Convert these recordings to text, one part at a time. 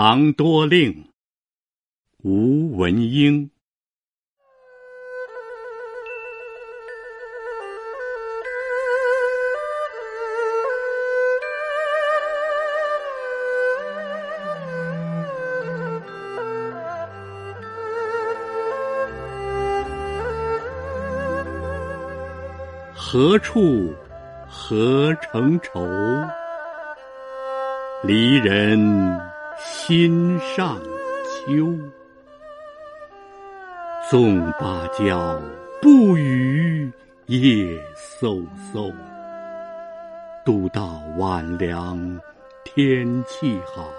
长多令》吴文英。何处何成愁？离人心上秋。纵芭蕉不语夜飕飕。独到晚凉天气好，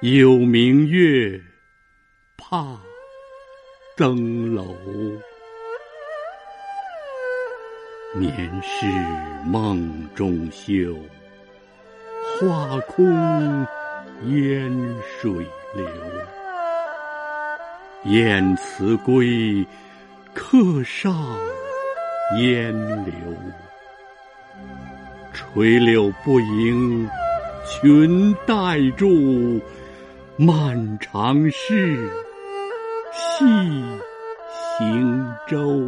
有明月怕登楼。年事梦中休，花空烟水流。雁辞归，客上烟柳。垂柳不萦裙带住，漫长是细行舟。